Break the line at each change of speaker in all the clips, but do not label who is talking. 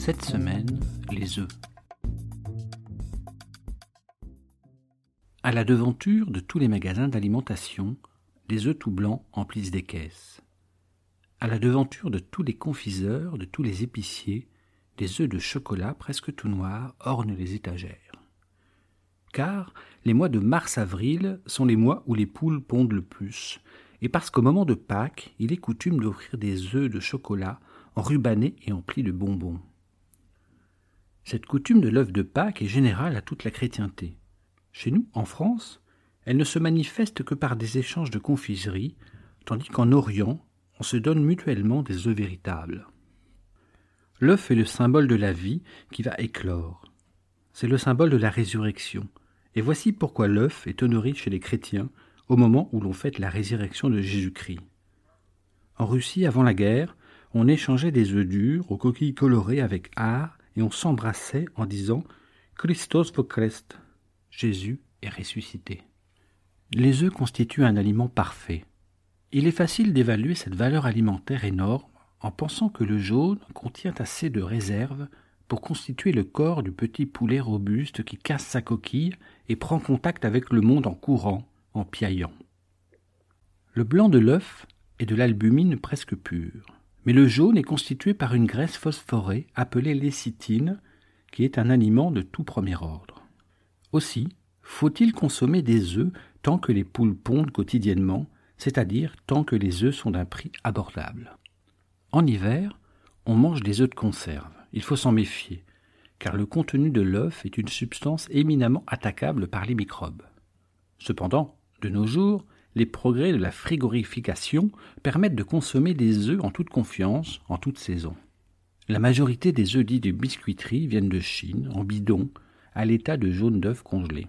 Cette semaine, les œufs. À la devanture de tous les magasins d'alimentation, les œufs tout blancs emplissent des caisses. À la devanture de tous les confiseurs, de tous les épiciers, des œufs de chocolat presque tout noirs ornent les étagères. Car les mois de mars-avril sont les mois où les poules pondent le plus, et parce qu'au moment de Pâques, il est coutume d'offrir des œufs de chocolat enrubannés et emplis de bonbons. Cette coutume de l'œuf de Pâques est générale à toute la chrétienté. Chez nous, en France, elle ne se manifeste que par des échanges de confiseries, tandis qu'en Orient, on se donne mutuellement des œufs véritables. L'œuf est le symbole de la vie qui va éclore. C'est le symbole de la résurrection. Et voici pourquoi l'œuf est honoré chez les chrétiens au moment où l'on fête la résurrection de Jésus-Christ. En Russie, avant la guerre, on échangeait des œufs durs aux coquilles colorées avec art s'embrassait en disant Christos vokrest, Jésus est ressuscité. Les œufs constituent un aliment parfait. Il est facile d'évaluer cette valeur alimentaire énorme en pensant que le jaune contient assez de réserve pour constituer le corps du petit poulet robuste qui casse sa coquille et prend contact avec le monde en courant, en piaillant. Le blanc de l'œuf est de l'albumine presque pure, mais le jaune est constitué par une graisse phosphorée appelée lécithine, qui est un aliment de tout premier ordre. Aussi, faut-il consommer des œufs tant que les poules pondent quotidiennement, c'est-à-dire tant que les œufs sont d'un prix abordable. En hiver, on mange des œufs de conserve. Il faut s'en méfier, car le contenu de l'œuf est une substance éminemment attaquable par les microbes. Cependant, de nos jours, les progrès de la frigorification permettent de consommer des œufs en toute confiance, en toute saison. La majorité des œufs dits de biscuiterie viennent de Chine, en bidon, à l'état de jaune d'œuf congelé.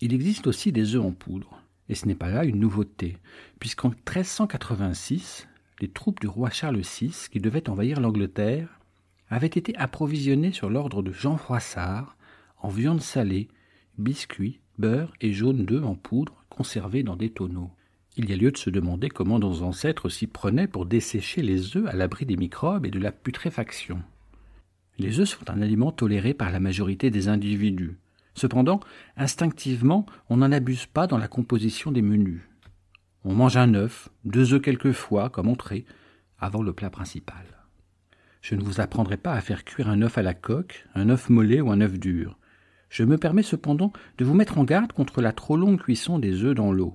Il existe aussi des œufs en poudre, et ce n'est pas là une nouveauté, puisqu'en 1386, les troupes du roi Charles VI, qui devaient envahir l'Angleterre, avaient été approvisionnées sur l'ordre de Jean Froissart en viande salée, biscuits, beurre et jaune d'œufs en poudre conservés dans des tonneaux. Il y a lieu de se demander comment nos ancêtres s'y prenaient pour dessécher les œufs à l'abri des microbes et de la putréfaction. Les œufs sont un aliment toléré par la majorité des individus. Cependant, instinctivement, on n'en abuse pas dans la composition des menus. On mange un œuf, deux œufs quelquefois comme entrée, avant le plat principal. Je ne vous apprendrai pas à faire cuire un œuf à la coque, un œuf mollet ou un œuf dur. Je me permets cependant de vous mettre en garde contre la trop longue cuisson des œufs dans l'eau.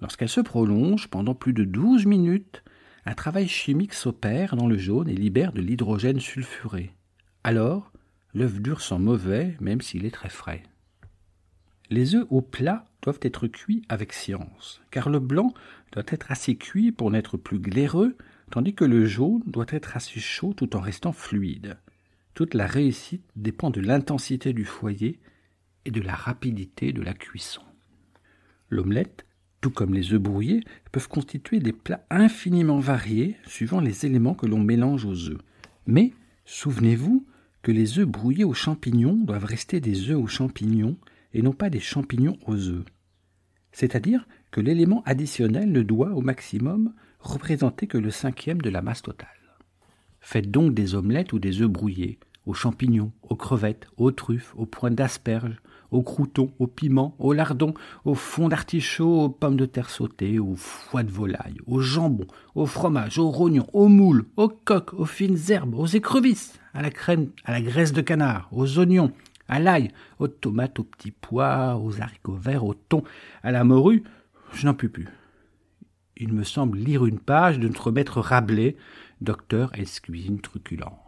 Lorsqu'elle se prolonge pendant plus de douze minutes, un travail chimique s'opère dans le jaune et libère de l'hydrogène sulfuré. Alors, l'œuf dur sent mauvais même s'il est très frais. Les œufs au plat doivent être cuits avec science, car le blanc doit être assez cuit pour n'être plus glaireux, tandis que le jaune doit être assez chaud tout en restant fluide. Toute la réussite dépend de l'intensité du foyer et de la rapidité de la cuisson. L'omelette, tout comme les œufs brouillés, peuvent constituer des plats infiniment variés suivant les éléments que l'on mélange aux œufs. Mais souvenez-vous que les œufs brouillés aux champignons doivent rester des œufs aux champignons et non pas des champignons aux œufs. C'est-à-dire que l'élément additionnel ne doit au maximum représenter que le cinquième de la masse totale. Faites donc des omelettes ou des œufs brouillés, aux champignons, aux crevettes, aux truffes, aux points d'asperges, aux croutons, aux piments, aux lardons, aux fonds d'artichaut, aux pommes de terre sautées, aux foies de volaille, aux jambons, au fromage, aux rognons, aux moules, aux coques, aux fines herbes, aux écrevisses, à la crème, à la graisse de canard, aux oignons, à l'ail, aux tomates, aux petits pois, aux haricots verts, au thon, à la morue, je n'en puis plus. Il me semble lire une page de notre maître Rabelais, docteur. Cuisine truculente.